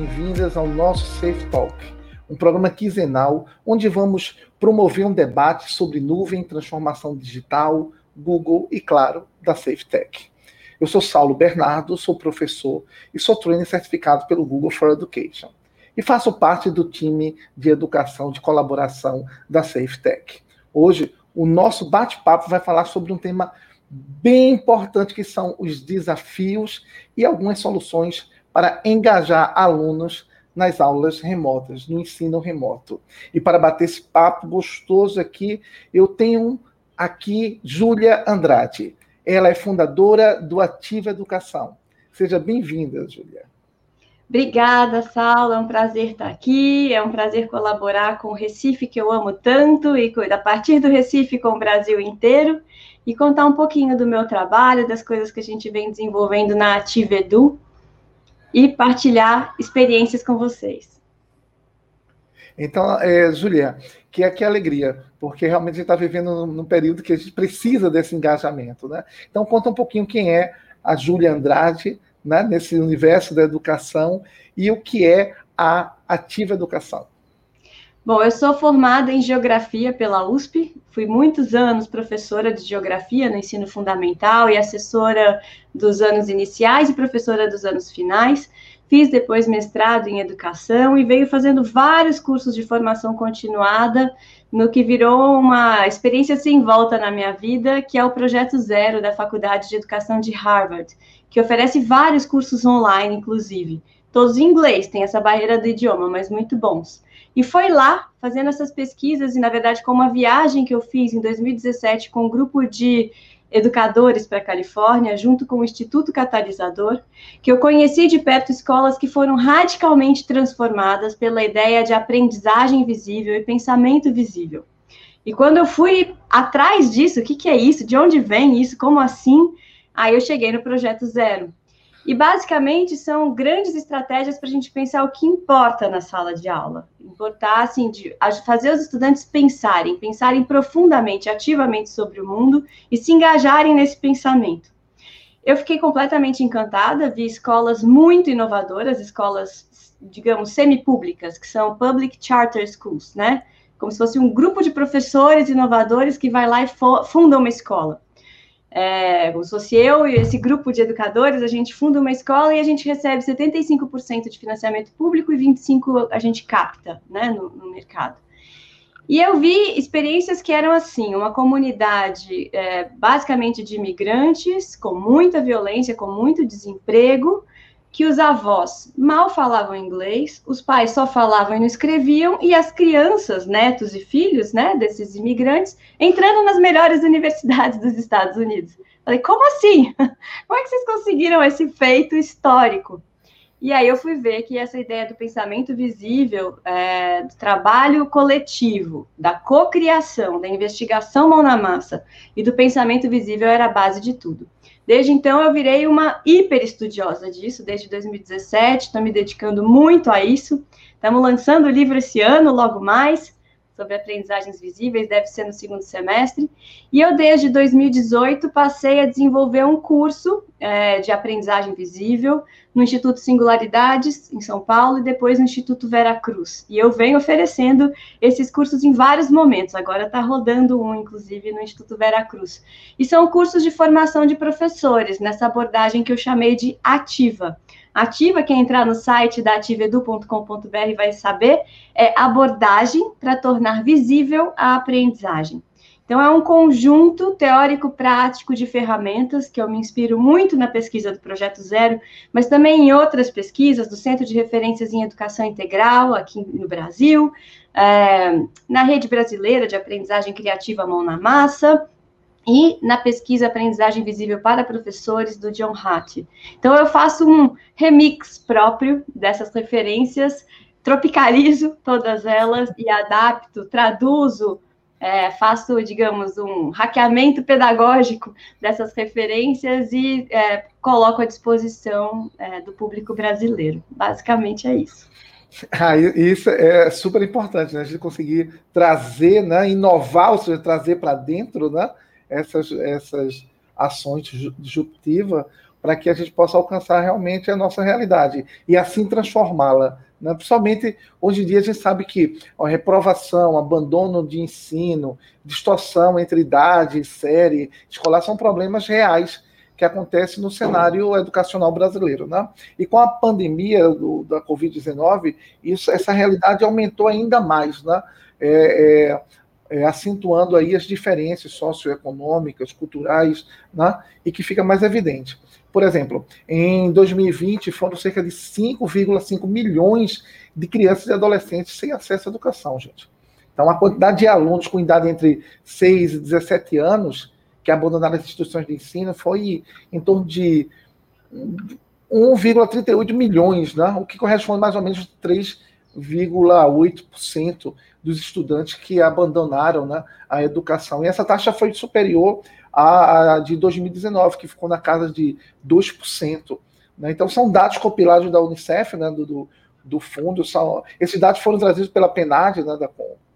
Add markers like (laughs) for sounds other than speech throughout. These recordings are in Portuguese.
Bem-vindas ao nosso Safe Talk, um programa quinzenal onde vamos promover um debate sobre nuvem, transformação digital, Google e, claro, da Safe Tech. Eu sou Saulo Bernardo, sou professor e sou trainer certificado pelo Google for Education. E faço parte do time de educação de colaboração da Safe Tech. Hoje, o nosso bate-papo vai falar sobre um tema bem importante que são os desafios e algumas soluções para engajar alunos nas aulas remotas, no ensino remoto. E para bater esse papo gostoso aqui, eu tenho aqui Júlia Andrade. Ela é fundadora do Ativa Educação. Seja bem-vinda, Júlia. Obrigada, Saulo. É um prazer estar aqui. É um prazer colaborar com o Recife, que eu amo tanto, e a partir do Recife com o Brasil inteiro, e contar um pouquinho do meu trabalho, das coisas que a gente vem desenvolvendo na Ativa Edu, e partilhar experiências com vocês. Então, é, Julia, que é que alegria, porque realmente a gente está vivendo num, período que a gente precisa desse engajamento, né? Então, conta um pouquinho quem é a Júlia Andrade, né, nesse universo da educação e o que é a ativa educação. Bom, eu sou formada em geografia pela USP, fui muitos anos professora de geografia no ensino fundamental e assessora dos anos iniciais e professora dos anos finais. Fiz depois mestrado em educação e veio fazendo vários cursos de formação continuada no que virou uma experiência sem volta na minha vida, que é o Projeto Zero da Faculdade de Educação de Harvard, que oferece vários cursos online, inclusive. Todos em inglês, tem essa barreira do idioma, mas muito bons. E foi lá, fazendo essas pesquisas, e na verdade com uma viagem que eu fiz em 2017 com um grupo de educadores para a Califórnia, junto com o Instituto Catalisador, que eu conheci de perto escolas que foram radicalmente transformadas pela ideia de aprendizagem visível e pensamento visível. E quando eu fui atrás disso, o que, que é isso? De onde vem isso? Como assim? Aí eu cheguei no Projeto Zero, e basicamente são grandes estratégias para a gente pensar o que importa na sala de aula. Importar, assim, de fazer os estudantes pensarem, pensarem profundamente, ativamente sobre o mundo e se engajarem nesse pensamento. Eu fiquei completamente encantada, vi escolas muito inovadoras, escolas, digamos, semi-públicas, que são public charter schools, né? Como se fosse um grupo de professores inovadores que vai lá e funda uma escola é, como se fosse eu e esse grupo de educadores, a gente funda uma escola e a gente recebe 75% de financiamento público e 25% a gente capta né, no, no, mercado. E eu vi experiências que eram assim, uma comunidade é, basicamente de imigrantes, com muita violência, com muito desemprego, que os avós mal falavam inglês, os pais só falavam e não escreviam, e as crianças, netos e filhos, né, desses imigrantes, entrando nas melhores (laughs) universidades dos Estados Unidos. Falei, como assim? (laughs) Como é que vocês conseguiram esse feito histórico? E aí eu fui ver que essa ideia do pensamento visível, é, do trabalho coletivo, da cocriação, da investigação mão na massa e do pensamento visível era a base de tudo. Desde então, eu virei uma hiper estudiosa disso, desde 2017, estou me dedicando muito a isso. Estamos lançando o livro esse ano, logo mais sobre aprendizagens visíveis, deve ser no segundo semestre. E eu, desde 2018, passei a desenvolver um curso é, de aprendizagem visível no Instituto Singularidades, em São Paulo, e depois no Instituto Vera Cruz. E eu venho oferecendo esses cursos em vários momentos. Agora está rodando um, inclusive, no Instituto Vera Cruz. E são cursos de formação de professores, nessa abordagem que eu chamei de ativa Ativa, quem entrar no site da ativedu.com.br vai saber, é abordagem para tornar visível a aprendizagem. Então, é um conjunto teórico-prático de ferramentas que eu me inspiro muito na pesquisa do Projeto Zero, mas também em outras pesquisas do Centro de Referências em Educação Integral, aqui no Brasil, é, na Rede Brasileira de Aprendizagem Criativa Mão na Massa, e na pesquisa Aprendizagem Visível para Professores, do John Hatt. Então, eu faço um remix próprio dessas referências, tropicalizo todas elas e adapto, traduzo, é, faço, digamos, um hackeamento pedagógico dessas referências e é, coloco à disposição é, do público brasileiro. Basicamente é isso. (laughs) Ah, isso é super importante, né? A gente conseguir trazer, né? inovar, ou seja, trazer para dentro, né? essas, essas ações disruptivas, para que a gente possa alcançar realmente a nossa realidade e assim transformá-la. Né? Principalmente hoje em dia a gente sabe que a reprovação, abandono de ensino, distorção entre idade série escolar são problemas reais que acontecem no cenário educacional brasileiro. Né? E com a pandemia do, da Covid-19, essa realidade aumentou ainda mais. Né? É, é, é, acentuando aí as diferenças socioeconômicas, culturais, né? e que fica mais evidente. Por exemplo, em 2020 foram cerca de 5,5 milhões de crianças e adolescentes sem acesso à educação, gente. Então, a quantidade de alunos com idade entre 6 e 17 anos que abandonaram as instituições de ensino foi em torno de 1,38 milhões, né? o que corresponde mais ou menos a 3,8% dos estudantes que abandonaram né, a educação. E essa taxa foi superior à, de 2019, que ficou na casa de 2%. Né? Então, são dados compilados da Unicef, né, do, do fundo. São, esses dados foram trazidos pela PNAD, né, da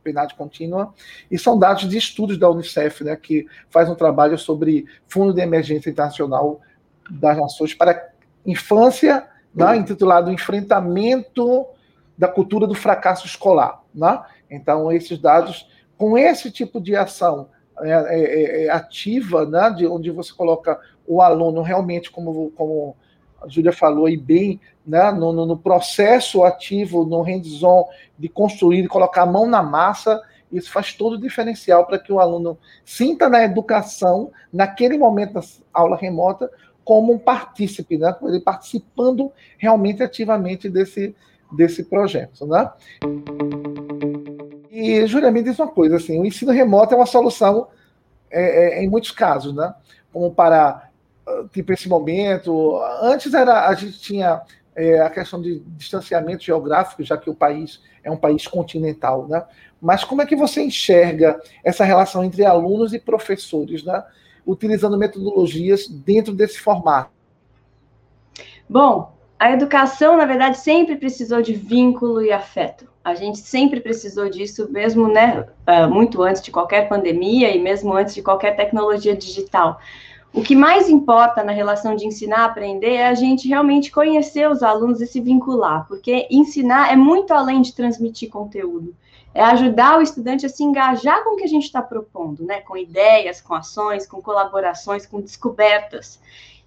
PNAD contínua, e são dados de estudos da Unicef, né, que faz um trabalho sobre Fundo de Emergência Internacional das Nações para Infância, né, intitulado Enfrentamento da Cultura do Fracasso Escolar. Né? Então, esses dados, com esse tipo de ação é, é, é, é ativa, né, de onde você coloca o aluno realmente, como, como a Júlia falou aí bem, né, no, no processo ativo, no hands-on de construir, de colocar a mão na massa, isso faz todo o diferencial para que o aluno sinta na educação, naquele momento da aula remota, como um partícipe, né, ele participando realmente ativamente desse, desse projeto. Né? E, Júlia, me diz uma coisa, assim, o ensino remoto é uma solução é, é, em muitos casos, né? Como para, tipo, esse momento, antes era, a gente tinha é, a questão de distanciamento geográfico, já que o país é um país continental, né? Mas como é que você enxerga essa relação entre alunos e professores, né? Utilizando metodologias dentro desse formato? Bom, a educação, na verdade, sempre precisou de vínculo e afeto. A gente sempre precisou disso, mesmo né, ah, muito antes de qualquer pandemia e mesmo antes de qualquer tecnologia digital. O que mais importa na relação de ensinar aprender é a gente realmente conhecer os alunos e se vincular, porque ensinar é muito além de transmitir conteúdo. É ajudar o estudante a se engajar com o que a gente está propondo, né? Com ideias, com ações, com colaborações, com descobertas.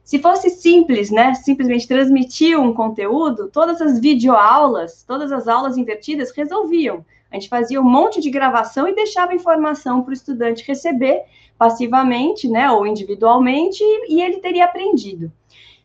Se fosse simples, né, simplesmente transmitir um conteúdo, todas as videoaulas, todas as aulas invertidas resolviam. A gente fazia um monte de gravação e deixava informação para o estudante receber passivamente, né, ou individualmente, e ele teria aprendido.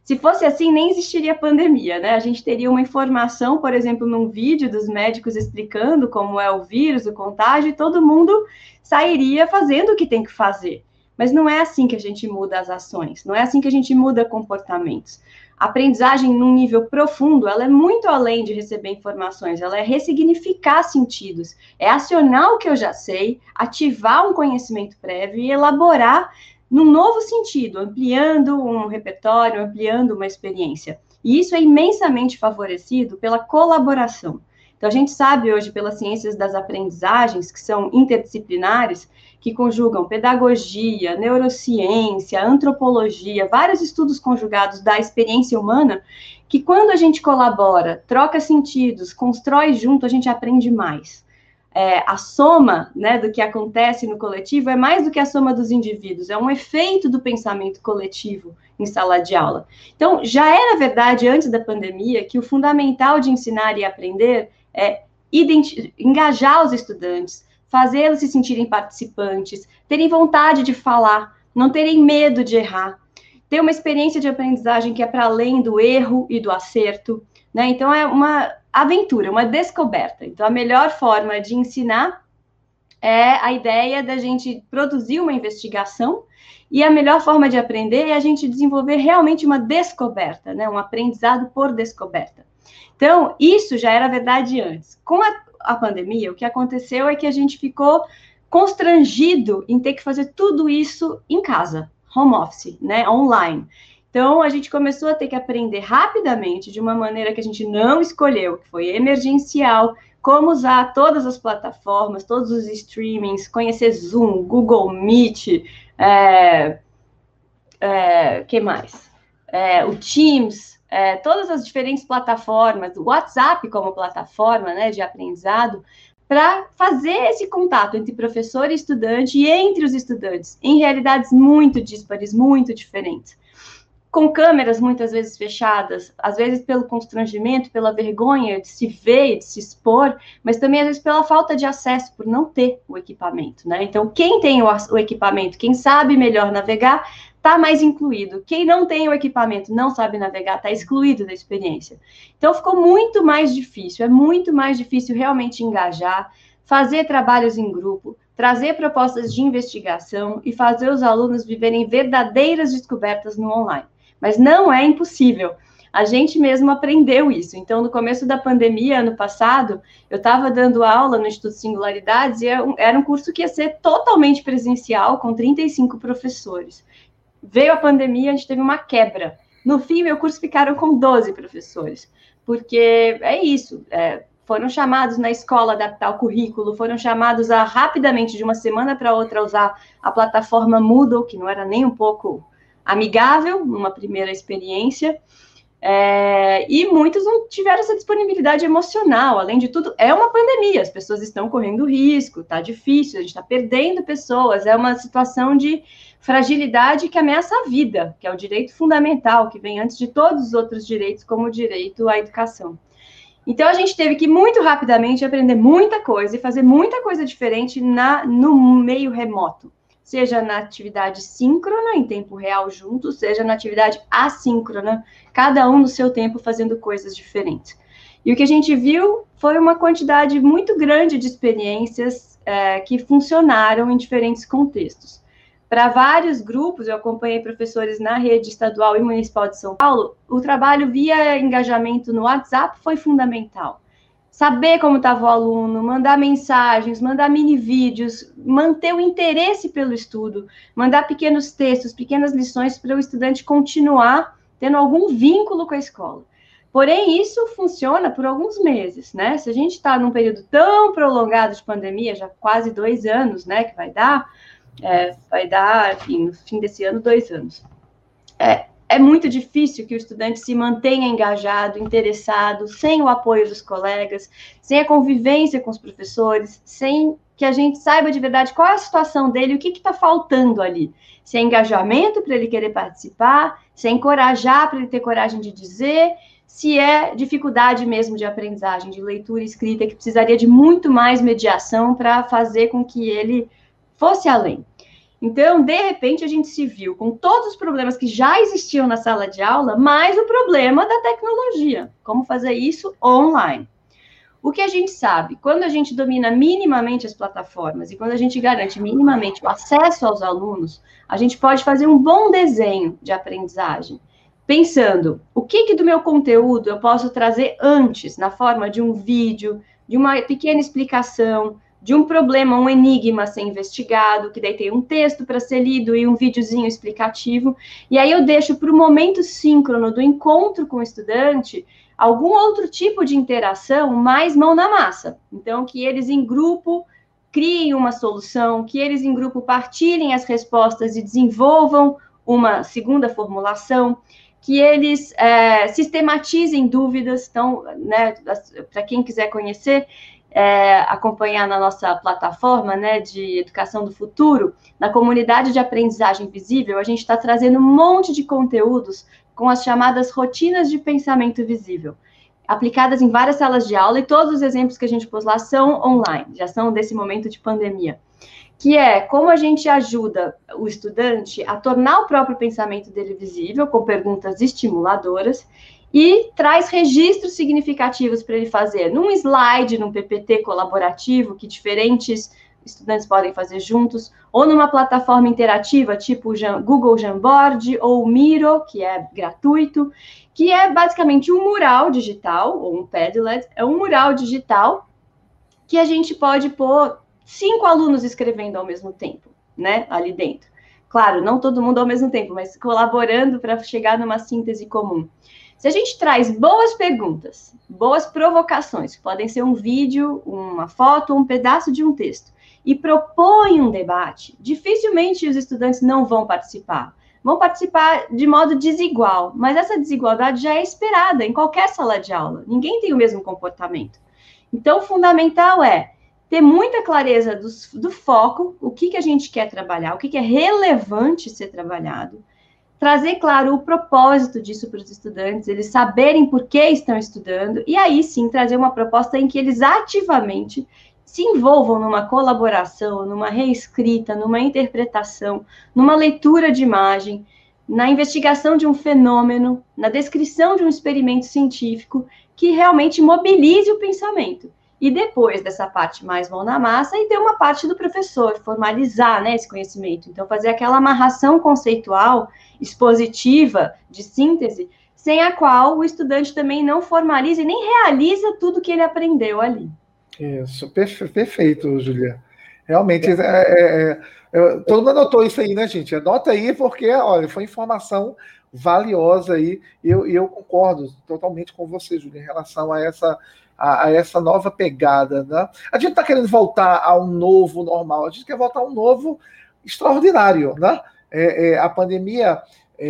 Se fosse assim, nem existiria pandemia, né? A gente teria uma informação, por exemplo, num vídeo dos médicos explicando como é o vírus, o contágio, e todo mundo sairia fazendo o que tem que fazer. Mas não é assim que a gente muda as ações, não é assim que a gente muda comportamentos. A aprendizagem num nível profundo, ela é muito além de receber informações, ela é ressignificar sentidos, é acionar o que eu já sei, ativar um conhecimento prévio e elaborar num novo sentido, ampliando um repertório, ampliando uma experiência. E isso é imensamente favorecido pela colaboração. Então, a gente sabe hoje, pelas ciências das aprendizagens, que são interdisciplinares, que conjugam pedagogia, neurociência, antropologia, vários estudos conjugados da experiência humana, que quando a gente colabora, troca sentidos, constrói junto, a gente aprende mais. É, a soma né, do que acontece no coletivo é mais do que a soma dos indivíduos, é um efeito do pensamento coletivo em sala de aula. Então, já era verdade antes da pandemia que o fundamental de ensinar e aprender é engajar os estudantes, fazê-los se sentirem participantes, terem vontade de falar, não terem medo de errar, ter uma experiência de aprendizagem que é para além do erro e do acerto, né? Então é uma aventura, uma descoberta. Então a melhor forma de ensinar é a ideia da gente produzir uma investigação e a melhor forma de aprender é a gente desenvolver realmente uma descoberta, né? Um aprendizado por descoberta. Então, isso já era verdade antes. Com a, a pandemia, o que aconteceu é que a gente ficou constrangido em ter que fazer tudo isso em casa, home office, né, online. Então, a gente começou a ter que aprender rapidamente, de uma maneira que a gente não escolheu, que foi emergencial, como usar todas as plataformas, todos os streamings, conhecer Zoom, Google Meet, é, é, que mais? é, o Teams, é, todas as diferentes plataformas, o WhatsApp como plataforma né, de aprendizado, para fazer esse contato entre professor e estudante e entre os estudantes, em realidades muito díspares, muito diferentes com câmeras muitas vezes fechadas, às vezes pelo constrangimento, pela vergonha de se ver, de se expor, mas também às vezes pela falta de acesso, por não ter o equipamento, né? Então, quem tem o, o equipamento, quem sabe melhor navegar, está mais incluído. Quem não tem o equipamento, não sabe navegar, está excluído da experiência. Então, ficou muito mais difícil, é muito mais difícil realmente engajar, fazer trabalhos em grupo, trazer propostas de investigação e fazer os alunos viverem verdadeiras descobertas no online mas não é impossível. A gente mesmo aprendeu isso. Então, no começo da pandemia, ano passado, eu estava dando aula no Instituto Singularidades e era um curso que ia ser totalmente presencial, com 35 professores. Veio a pandemia, a gente teve uma quebra. No fim, meu curso ficaram com 12 professores, porque é isso. É, foram chamados na escola adaptar o currículo, foram chamados a rapidamente, de uma semana para outra, usar a plataforma Moodle, que não era nem um pouco amigável, numa primeira experiência, é, e muitos não tiveram essa disponibilidade emocional. Além de tudo, é uma pandemia, as pessoas estão correndo risco, está difícil, a gente está perdendo pessoas, é uma situação de fragilidade que ameaça a vida, que é o direito fundamental, que vem antes de todos os outros direitos, como o direito à educação. Então a gente teve que muito rapidamente aprender muita coisa e fazer muita coisa diferente na, no meio remoto seja na atividade síncrona, em tempo real juntos, seja na atividade assíncrona, cada um no seu tempo fazendo coisas diferentes. E o que a gente viu foi uma quantidade muito grande de experiências é, que funcionaram em diferentes contextos. Para vários grupos, eu acompanhei professores na rede estadual e municipal de São Paulo, o trabalho via engajamento no WhatsApp foi fundamental saber como estava o aluno, mandar mensagens, mandar mini vídeos, manter o interesse pelo estudo, mandar pequenos textos, pequenas lições para o estudante continuar tendo algum vínculo com a escola. Porém, isso funciona por alguns meses, né? Se a gente está num período tão prolongado de pandemia, já quase dois anos, né, que vai dar, é, vai dar, enfim, no fim desse ano, dois anos. É, é muito difícil que o estudante se mantenha engajado, interessado, sem o apoio dos colegas, sem a convivência com os professores, sem que a gente saiba de verdade qual é a situação dele, o que está faltando ali. Se é engajamento para ele querer participar, se é encorajar para ele ter coragem de dizer, se é dificuldade mesmo de aprendizagem, de leitura e escrita, que precisaria de muito mais mediação para fazer com que ele fosse além. Então, de repente, a gente se viu com todos os problemas que já existiam na sala de aula, mais o problema da tecnologia. Como fazer isso online? O que a gente sabe, quando a gente domina minimamente as plataformas e quando a gente garante minimamente o acesso aos alunos, a gente pode fazer um bom desenho de aprendizagem, pensando o que, que do meu conteúdo eu posso trazer antes, na forma de um vídeo, de uma pequena explicação, de um problema, um enigma a ser investigado, que daí tem um texto para ser lido e um videozinho explicativo. E aí eu deixo para o momento síncrono do encontro com o estudante algum outro tipo de interação mais mão na massa. Então, que eles em grupo criem uma solução, que eles em grupo partilhem as respostas e desenvolvam uma segunda formulação, que eles é, sistematizem dúvidas. Então, né, para quem quiser conhecer, é, acompanhar na nossa plataforma né, de educação do futuro, na comunidade de aprendizagem visível, a gente está trazendo um monte de conteúdos com as chamadas rotinas de pensamento visível, aplicadas em várias salas de aula, e todos os exemplos que a gente pôs lá são online, já são desse momento de pandemia. Que é como a gente ajuda o estudante a tornar o próprio pensamento dele visível, com perguntas estimuladoras, e traz registros significativos para ele fazer num slide, num PPT colaborativo, que diferentes estudantes podem fazer juntos, ou numa plataforma interativa, tipo Google Jamboard ou Miro, que é gratuito, que é basicamente um mural digital, ou um Padlet, é um mural digital que a gente pode pôr cinco alunos escrevendo ao mesmo tempo, né, ali dentro. Claro, não todo mundo ao mesmo tempo, mas colaborando para chegar numa síntese comum. Se a gente traz boas perguntas, boas provocações, podem ser um vídeo, uma foto, um pedaço de um texto, e propõe um debate, dificilmente os estudantes não vão participar. vão participar de modo desigual, mas essa desigualdade já é esperada em qualquer sala de aula. Ninguém tem o mesmo comportamento. Então, o fundamental é ter muita clareza do, do foco, o que, que a gente quer trabalhar, o que, que é relevante ser trabalhado, trazer, claro, o propósito disso para os estudantes, eles saberem por que estão estudando, e aí sim trazer uma proposta em que eles ativamente se envolvam numa colaboração, numa reescrita, numa interpretação, numa leitura de imagem, na investigação de um fenômeno, na descrição de um experimento científico que realmente mobilize o pensamento. E depois dessa parte mais mão na massa, e ter uma parte do professor, formalizar né, esse conhecimento. Então, fazer aquela amarração conceitual, expositiva, de síntese, sem a qual o estudante também não formaliza e nem realiza tudo que ele aprendeu ali. Isso, perfeito, Julia. Realmente, é, é, é, todo mundo anotou isso aí, né, gente? Anota aí, porque, olha, foi informação valiosa aí, e eu, eu concordo totalmente com você, Julia, em relação a essa a, a essa nova pegada. Né? A gente está querendo voltar a um novo normal, a gente quer voltar a um novo extraordinário. Né? É, é, a pandemia é,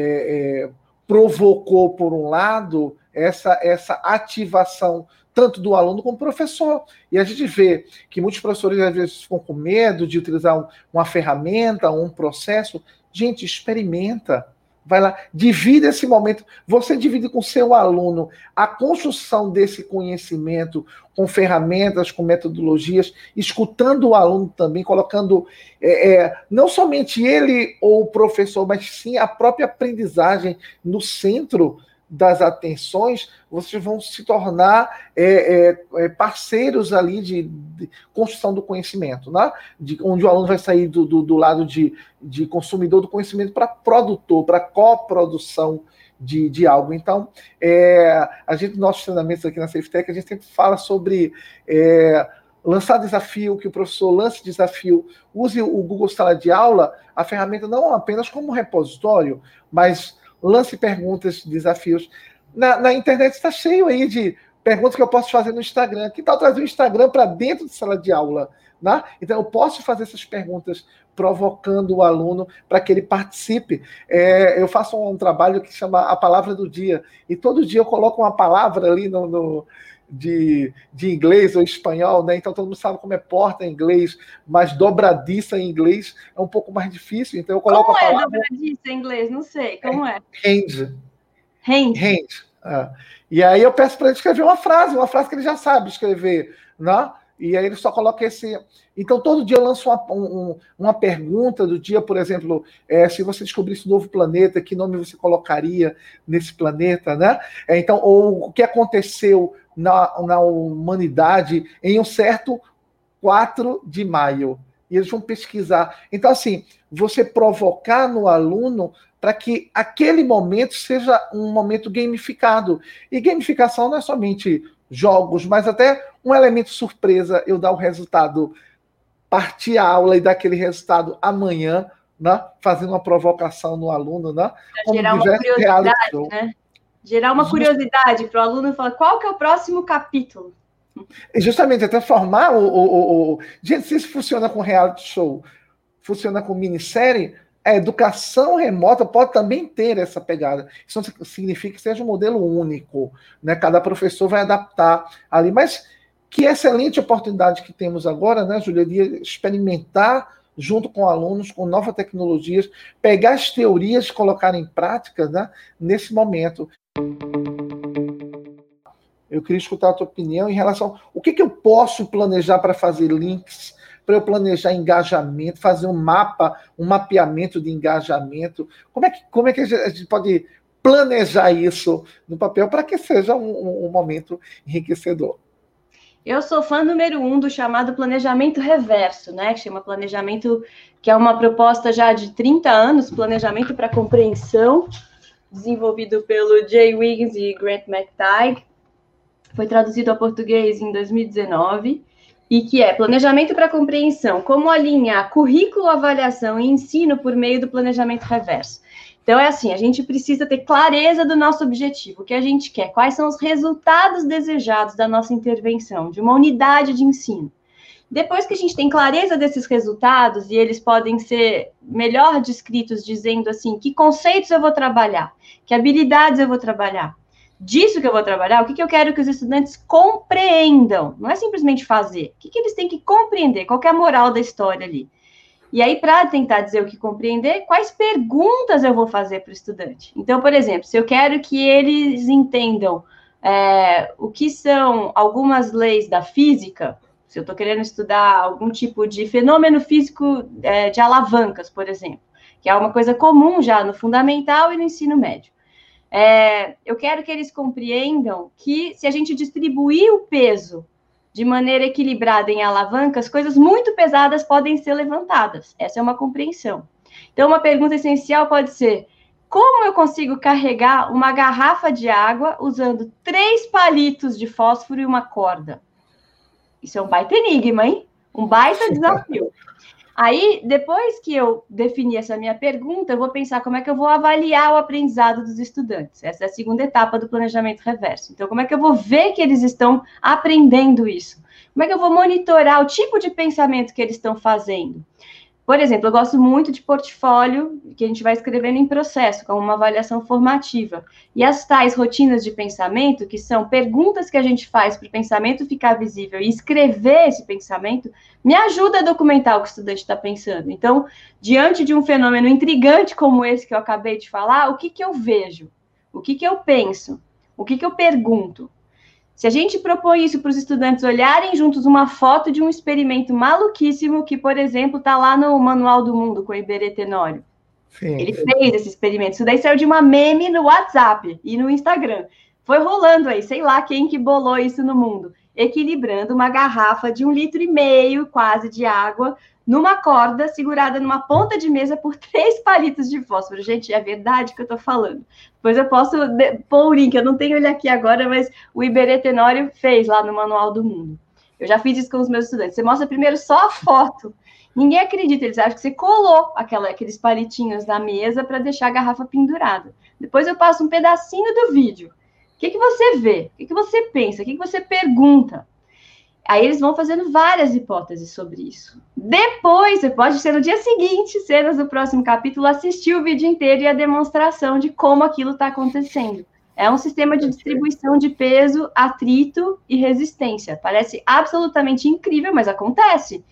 é, provocou, por um lado, essa, essa ativação tanto do aluno como do professor. E a gente vê que muitos professores às vezes ficam com medo de utilizar um, uma ferramenta, um processo. Gente, experimenta. Vai lá, divide esse momento. Você divide com seu aluno a construção desse conhecimento com ferramentas, com metodologias, escutando o aluno também, colocando é, é, não somente ele ou o professor, mas sim a própria aprendizagem no centro das atenções, vocês vão se tornar é, é, é, parceiros ali de, de, construção do conhecimento, né? de, onde o aluno vai sair do, do, do lado de, de consumidor do conhecimento para produtor, para coprodução de, de algo. Então, é, a gente, nossos treinamentos aqui na SafeTech, a gente sempre fala sobre é, lançar desafio, que o professor lance desafio, use o Google Sala de Aula, a ferramenta não apenas como repositório, mas lance perguntas, desafios. Na, na internet está cheio aí de perguntas que eu posso fazer no Instagram. Que tal trazer o Instagram para dentro de sala de aula? Né? Então, eu posso fazer essas perguntas provocando o aluno para que ele participe. É, eu faço um, um, trabalho que chama a palavra do dia, e todo dia eu coloco uma palavra ali no, no de, de inglês ou espanhol, né? Então todo mundo sabe como é porta em inglês, mas dobradiça em inglês é um pouco mais difícil. Então eu coloco como a palavra. Como é dobradiça em inglês? Não sei. Como é? Hand. Hand. Hand. Ah. E aí eu peço para ele escrever uma frase, uma frase que ele já sabe escrever, né? E aí ele só coloca esse. Então, todo dia eu lanço uma, um, uma pergunta do dia, por exemplo, é, se você descobrisse um novo planeta, que nome você colocaria nesse planeta, né? É, então, ou o que aconteceu na, na humanidade em um certo 4 de maio. E eles vão pesquisar. Então, assim, você provocar no aluno para que aquele momento seja um momento gamificado. E gamificação não é somente jogos, mas até um elemento surpresa, eu dar o resultado, partir a aula e dar aquele resultado amanhã, né? fazendo uma provocação no aluno, né? Como gerar uma curiosidade, né? Gerar uma curiosidade para o aluno falar qual que é o próximo capítulo. Justamente, até formar o, o, o, Gente, se isso funciona com reality show, funciona com minissérie, a educação remota pode também ter essa pegada. Isso não significa que seja um modelo único, né? Cada professor vai adaptar ali, mas que excelente oportunidade que temos agora, né, Julia, de experimentar junto com alunos, com novas tecnologias, pegar as teorias e colocar em prática né, nesse momento. Eu queria escutar a tua opinião em relação o que, que eu posso planejar para fazer links, para eu planejar engajamento, fazer um mapa, um mapeamento de engajamento. Como é que, como é que a gente pode planejar isso no papel para que seja um, um momento enriquecedor? Eu sou fã número um do chamado planejamento reverso, né? Que chama planejamento, que é uma proposta já de 30 anos, planejamento para compreensão, desenvolvido pelo Jay Wiggins e Grant McTighe. Foi traduzido ao português em 2019 e que é planejamento para compreensão, como alinhar currículo, avaliação e ensino por meio do planejamento reverso. Então é assim, a gente precisa ter clareza do nosso objetivo, o que a gente quer, quais são os resultados desejados da nossa intervenção, de uma unidade de ensino. Depois que a gente tem clareza desses resultados e eles podem ser melhor descritos dizendo assim, que conceitos eu vou trabalhar, que habilidades eu vou trabalhar, disso que eu vou trabalhar, o que, que eu quero que os estudantes compreendam, não é simplesmente fazer, o que, que eles têm que compreender, qual é a moral da história ali. E aí, para tentar dizer o que compreender, quais perguntas eu vou fazer para o estudante? Então, por exemplo, se eu quero que eles entendam é, o que são algumas leis da física, se eu estou querendo estudar algum tipo de fenômeno físico é, de alavancas, por exemplo, que é uma coisa comum já no fundamental e no ensino médio. É, eu quero que eles compreendam que se a gente distribuir o peso de maneira equilibrada em alavancas, coisas muito pesadas podem ser levantadas. Essa é uma compreensão. Então, uma pergunta essencial pode ser: como eu consigo carregar uma garrafa de água usando três palitos de fósforo e uma corda? Isso é um baita enigma, hein? Um baita (laughs) desafio. Aí, depois que eu definir essa minha pergunta, eu vou pensar como é que eu vou avaliar o aprendizado dos estudantes. Essa é a segunda etapa do planejamento reverso. Então, como é que eu vou ver que eles estão aprendendo isso? Como é que eu vou monitorar o tipo de pensamento que eles estão fazendo? Por exemplo, eu gosto muito de portfólio que a gente vai escrevendo em processo, como uma avaliação formativa. E as tais rotinas de pensamento, que são perguntas que a gente faz para o pensamento ficar visível e escrever esse pensamento, me ajuda a documentar o que o estudante está pensando. Então, diante de um fenômeno intrigante como esse que eu acabei de falar, o que, que eu vejo? O que, que eu penso? O que, que eu pergunto? Se a gente propõe isso para os estudantes olharem juntos uma foto de um experimento maluquíssimo que, por exemplo, está lá no Manual do Mundo com o Iberê Tenório. Sim. Ele fez esse experimento. Isso daí saiu de uma meme no WhatsApp e no Instagram. Foi rolando aí, sei lá quem que bolou isso no mundo. Equilibrando uma garrafa de um litro e meio, quase, de água, numa corda segurada numa ponta de mesa por (laughs) três palitos de fósforo. Gente, é verdade que eu estou falando. Depois eu posso pôr o link, eu não tenho ele aqui agora, mas o Iberê Tenório fez lá no Manual do Mundo. Eu já fiz isso com os meus estudantes. Você mostra primeiro só a foto. Ninguém acredita, eles acham que você colou aquela, aqueles palitinhos na mesa para deixar a garrafa pendurada. Depois eu passo um pedacinho do vídeo. Que, que você vê? O que, que você pensa? O que, que você pergunta? Aí eles vão fazendo várias hipóteses sobre isso. Depois, você pode ser no dia seguinte, cenas do próximo capítulo, assistir o vídeo inteiro e a demonstração de como aquilo está acontecendo. É um sistema de distribuição de peso, atrito e resistência. Parece absolutamente incrível, mas acontece.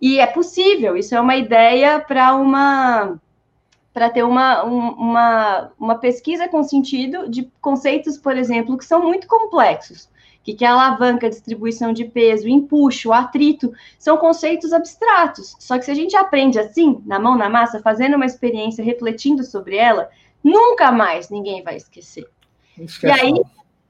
E é possível, isso é uma ideia para uma para ter uma, um, uma, uma pesquisa com sentido de conceitos, por exemplo, que são muito complexos que, que é alavanca, distribuição de peso, empuxo, atrito, são conceitos abstratos. Só que se a gente aprende assim, na mão na massa, fazendo uma experiência, refletindo sobre ela, nunca mais ninguém vai esquecer. Esquece. E aí,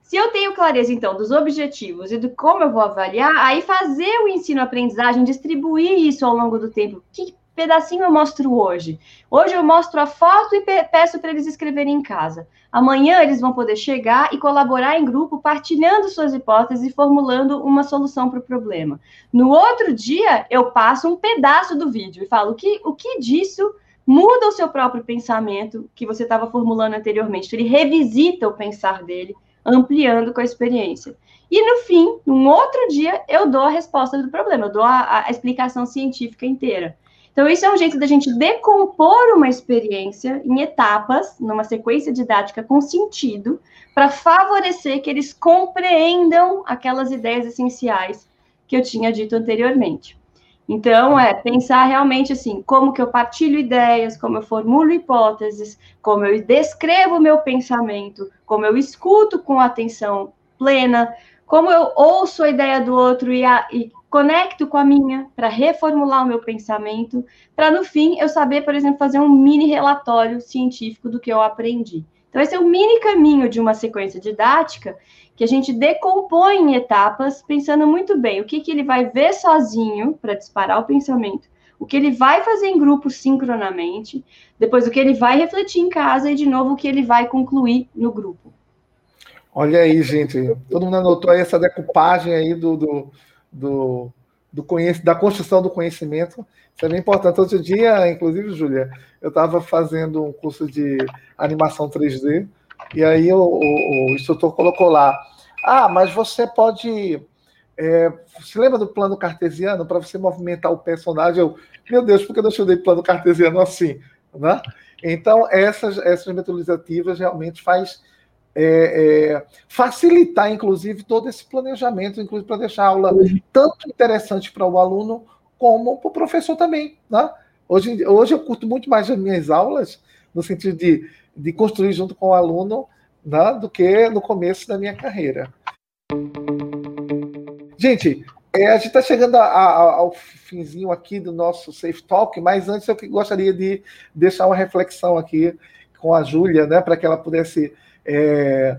se eu tenho clareza, então, dos objetivos e do como eu vou avaliar, aí fazer o ensino-aprendizagem, distribuir isso ao longo do tempo. Que pedacinho eu mostro hoje? Hoje eu mostro a foto e peço para eles escreverem em casa. Amanhã eles vão poder chegar e colaborar em grupo, partilhando suas hipóteses e formulando uma solução para o problema. No outro dia, eu passo um pedaço do vídeo e falo que, o que disso muda o seu próprio pensamento que você estava formulando anteriormente. Ele revisita o pensar dele, ampliando com a experiência. E no fim, num outro dia, eu dou a resposta do problema, eu dou a, a explicação científica inteira. Então, isso é um jeito da gente decompor uma experiência em etapas, numa sequência didática com sentido, para favorecer que eles compreendam aquelas ideias essenciais que eu tinha dito anteriormente. Então, é pensar realmente assim, como que eu partilho ideias, como eu formulo hipóteses, como eu descrevo o meu pensamento, como eu escuto com atenção plena, como eu ouço a ideia do outro e, a, e conecto com a minha para reformular o meu pensamento, para no fim eu saber, por exemplo, fazer um mini relatório científico do que eu aprendi. Então, esse é o mini caminho de uma sequência didática que a gente decompõe em etapas, pensando muito bem o que, que ele vai ver sozinho para disparar o pensamento, o que ele vai fazer em grupo sincronamente, depois o que ele vai refletir em casa e, de novo, o que ele vai concluir no grupo. Olha aí, gente. Todo mundo anotou aí essa decupagem aí do, do, do, do da construção do conhecimento. Isso é bem importante. Outro dia, inclusive, Júlia, eu estava fazendo um curso de animação 3D, e aí o, o, o instrutor colocou lá: Ah, mas você pode É, se lembra do plano cartesiano? Para você movimentar o personagem, eu, meu Deus, por que eu não chamei plano cartesiano assim? Né? Então, essas, essas metodologias realmente faz é, é, facilitar, inclusive, todo esse planejamento, inclusive para deixar a aula tanto interessante para o aluno como para o professor também. Né? Hoje, hoje eu curto muito mais as minhas aulas, no sentido de, de construir junto com o aluno, né, do que no começo da minha carreira. Gente, é, a gente está chegando a, a, ao finzinho aqui do nosso Safe Talk, mas antes eu gostaria de deixar uma reflexão aqui com a Júlia, né, para que ela pudesse é,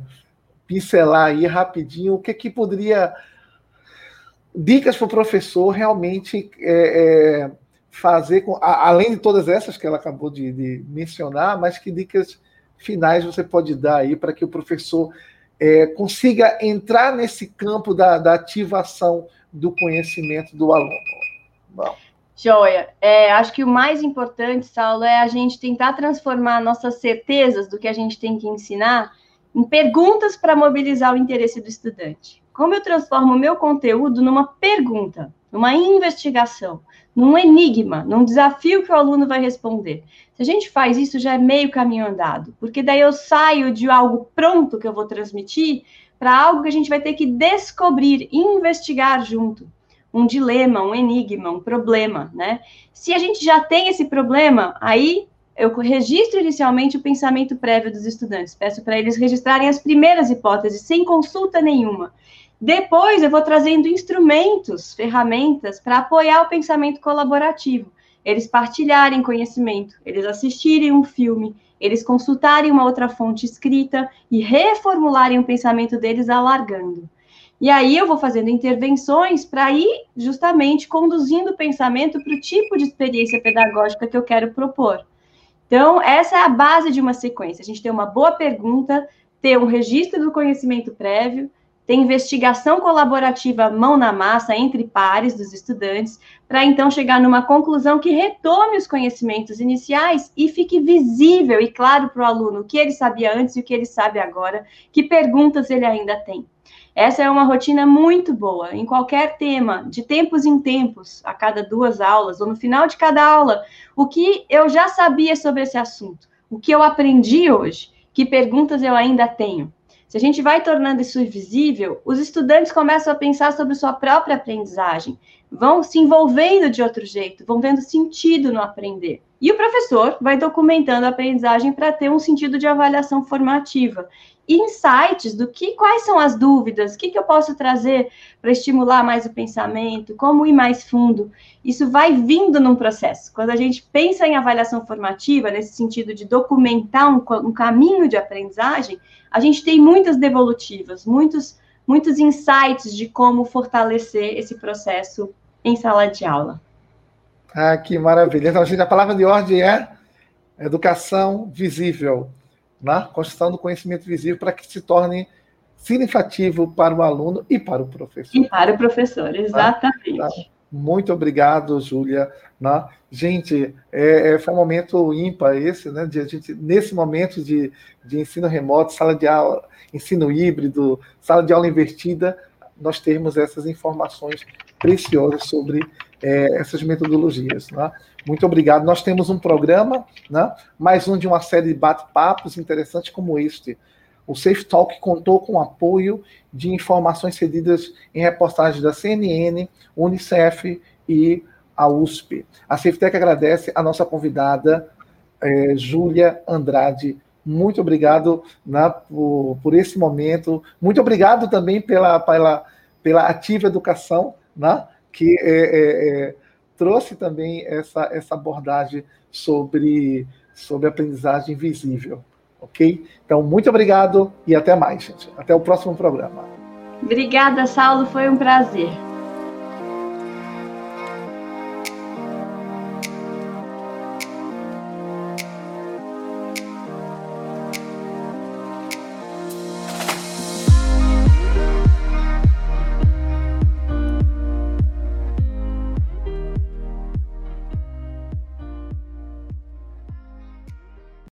pincelar aí rapidinho o que, que poderia. Dicas para o professor realmente é, é, fazer, com, a, além de todas essas que ela acabou de, de, mencionar, mas que dicas finais você pode dar aí para que o professor é, consiga entrar nesse campo da, da ativação do conhecimento do aluno. Bom. Joia. É, acho que o mais importante, Saulo, é a gente tentar transformar nossas certezas do que a gente tem que ensinar em perguntas para mobilizar o interesse do estudante. Como eu transformo o meu conteúdo numa pergunta, numa investigação, num enigma, num desafio que o aluno vai responder. Se a gente faz isso, já é meio caminho andado, porque daí eu saio de algo pronto que eu vou transmitir para algo que a gente vai ter que descobrir, investigar junto. Um dilema, um enigma, um problema, né? Se a gente já tem esse problema, aí eu registro inicialmente o pensamento prévio dos estudantes. Peço para eles registrarem as primeiras hipóteses, sem consulta nenhuma. Depois, eu vou trazendo instrumentos, ferramentas para apoiar o pensamento colaborativo. Eles partilharem conhecimento, eles assistirem um filme, eles consultarem uma outra fonte escrita e reformularem o pensamento deles alargando. E aí eu vou fazendo intervenções para ir justamente conduzindo o pensamento para o tipo de experiência pedagógica que eu quero propor. Então, essa é a base de uma sequência. A gente tem uma boa pergunta, ter um registro do conhecimento prévio, ter investigação colaborativa mão na massa entre pares dos estudantes, para então chegar numa conclusão que retome os conhecimentos iniciais e fique visível e claro para o aluno o que ele sabia antes e o que ele sabe agora, que perguntas ele ainda tem. Essa é uma rotina muito boa, em qualquer tema, de tempos em tempos, a cada duas aulas, ou no final de cada aula, o que eu já sabia sobre esse assunto, o que eu aprendi hoje, que perguntas eu ainda tenho. Se a gente vai tornando isso visível, os estudantes começam a pensar sobre sua própria aprendizagem, vão se envolvendo de outro jeito, vão vendo sentido no aprender. E o professor vai documentando a aprendizagem para ter um sentido de avaliação formativa insights do que quais são as dúvidas, o que, que eu posso trazer para estimular mais o pensamento, como ir mais fundo. Isso vai vindo num processo. Quando a gente pensa em avaliação formativa, nesse sentido de documentar um, um caminho de aprendizagem, a gente tem muitas devolutivas, muitos, muitos insights de como fortalecer esse processo em sala de aula. Ah, que maravilha. Então, gente, a palavra de ordem é educação visível na construção do conhecimento visível para que se torne significativo para o aluno e para o professor. E para o professor, exatamente. Tá? Tá? Muito obrigado, Júlia. Né? Gente, é, é, foi um momento ímpar esse, né? De a gente, nesse momento de, de ensino remoto, sala de aula, ensino híbrido, sala de aula invertida, nós temos essas informações preciosas sobre é, essas metodologias. Né? Muito obrigado. Nós temos um programa, né? mais um de uma série de bate-papos interessantes como este. O Safe Talk contou com o apoio de informações cedidas em reportagens da CNN, Unicef e a USP. A SafeTech agradece a nossa convidada, é, Júlia Andrade. Muito obrigado né, por, por esse momento. Muito obrigado também pela, pela, pela ativa educação, né, que é, é, é trouxe também essa, essa abordagem sobre, sobre aprendizagem visível. Ok? Então, muito obrigado e até mais, gente. Até o próximo programa. Obrigada, Saulo. Foi um prazer.